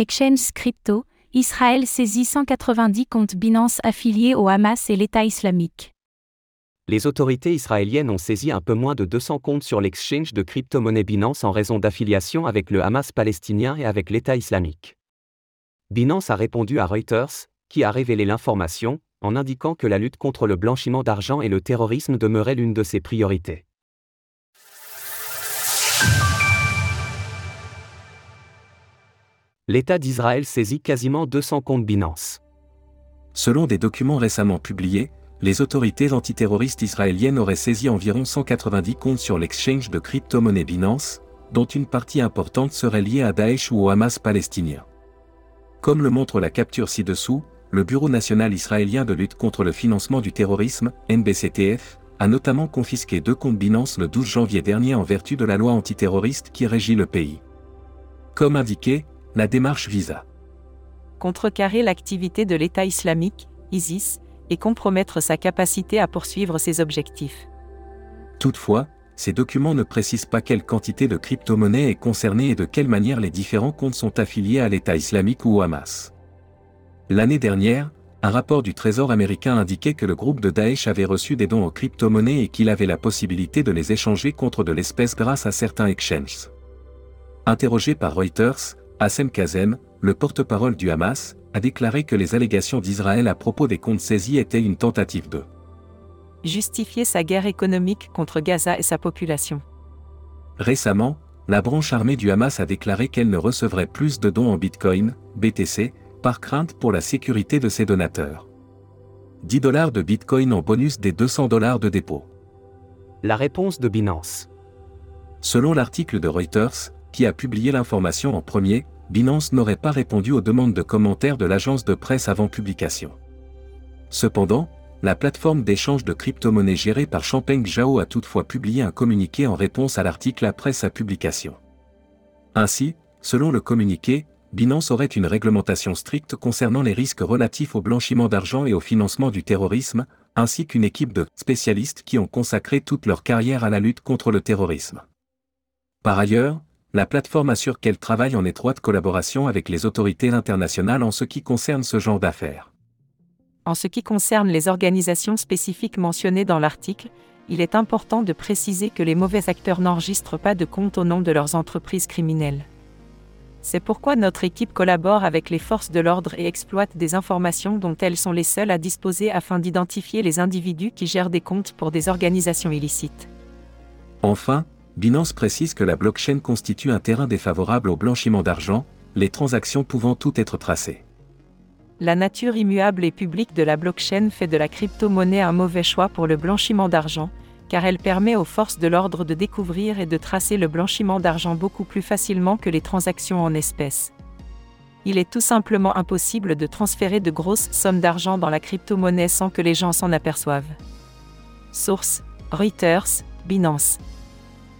Exchange Crypto, Israël saisit 190 comptes Binance affiliés au Hamas et l'État islamique. Les autorités israéliennes ont saisi un peu moins de 200 comptes sur l'exchange de crypto-monnaie Binance en raison d'affiliation avec le Hamas palestinien et avec l'État islamique. Binance a répondu à Reuters, qui a révélé l'information, en indiquant que la lutte contre le blanchiment d'argent et le terrorisme demeurait l'une de ses priorités. L'État d'Israël saisit quasiment 200 comptes Binance. Selon des documents récemment publiés, les autorités antiterroristes israéliennes auraient saisi environ 190 comptes sur l'exchange de crypto-monnaie Binance, dont une partie importante serait liée à Daesh ou au Hamas palestinien. Comme le montre la capture ci-dessous, le Bureau national israélien de lutte contre le financement du terrorisme, NBCTF, a notamment confisqué deux comptes Binance le 12 janvier dernier en vertu de la loi antiterroriste qui régit le pays. Comme indiqué, la démarche visa contrecarrer l'activité de l'État islamique, ISIS, et compromettre sa capacité à poursuivre ses objectifs. Toutefois, ces documents ne précisent pas quelle quantité de crypto-monnaie est concernée et de quelle manière les différents comptes sont affiliés à l'État islamique ou au Hamas. L'année dernière, un rapport du Trésor américain indiquait que le groupe de Daesh avait reçu des dons aux crypto-monnaies et qu'il avait la possibilité de les échanger contre de l'espèce grâce à certains exchanges. Interrogé par Reuters, Hassem Kazem, le porte-parole du Hamas, a déclaré que les allégations d'Israël à propos des comptes saisis étaient une tentative de justifier sa guerre économique contre Gaza et sa population. Récemment, la branche armée du Hamas a déclaré qu'elle ne recevrait plus de dons en Bitcoin, BTC, par crainte pour la sécurité de ses donateurs. 10 dollars de Bitcoin en bonus des 200 dollars de dépôt. La réponse de Binance. Selon l'article de Reuters, qui a publié l'information en premier, Binance n'aurait pas répondu aux demandes de commentaires de l'agence de presse avant publication. Cependant, la plateforme d'échange de crypto-monnaies gérée par Champagne Zhao a toutefois publié un communiqué en réponse à l'article après sa publication. Ainsi, selon le communiqué, Binance aurait une réglementation stricte concernant les risques relatifs au blanchiment d'argent et au financement du terrorisme, ainsi qu'une équipe de spécialistes qui ont consacré toute leur carrière à la lutte contre le terrorisme. Par ailleurs, la plateforme assure qu'elle travaille en étroite collaboration avec les autorités internationales en ce qui concerne ce genre d'affaires. En ce qui concerne les organisations spécifiques mentionnées dans l'article, il est important de préciser que les mauvais acteurs n'enregistrent pas de compte au nom de leurs entreprises criminelles. C'est pourquoi notre équipe collabore avec les forces de l'ordre et exploite des informations dont elles sont les seules à disposer afin d'identifier les individus qui gèrent des comptes pour des organisations illicites. Enfin, Binance précise que la blockchain constitue un terrain défavorable au blanchiment d'argent, les transactions pouvant toutes être tracées. La nature immuable et publique de la blockchain fait de la crypto-monnaie un mauvais choix pour le blanchiment d'argent, car elle permet aux forces de l'ordre de découvrir et de tracer le blanchiment d'argent beaucoup plus facilement que les transactions en espèces. Il est tout simplement impossible de transférer de grosses sommes d'argent dans la crypto-monnaie sans que les gens s'en aperçoivent. Source Reuters, Binance.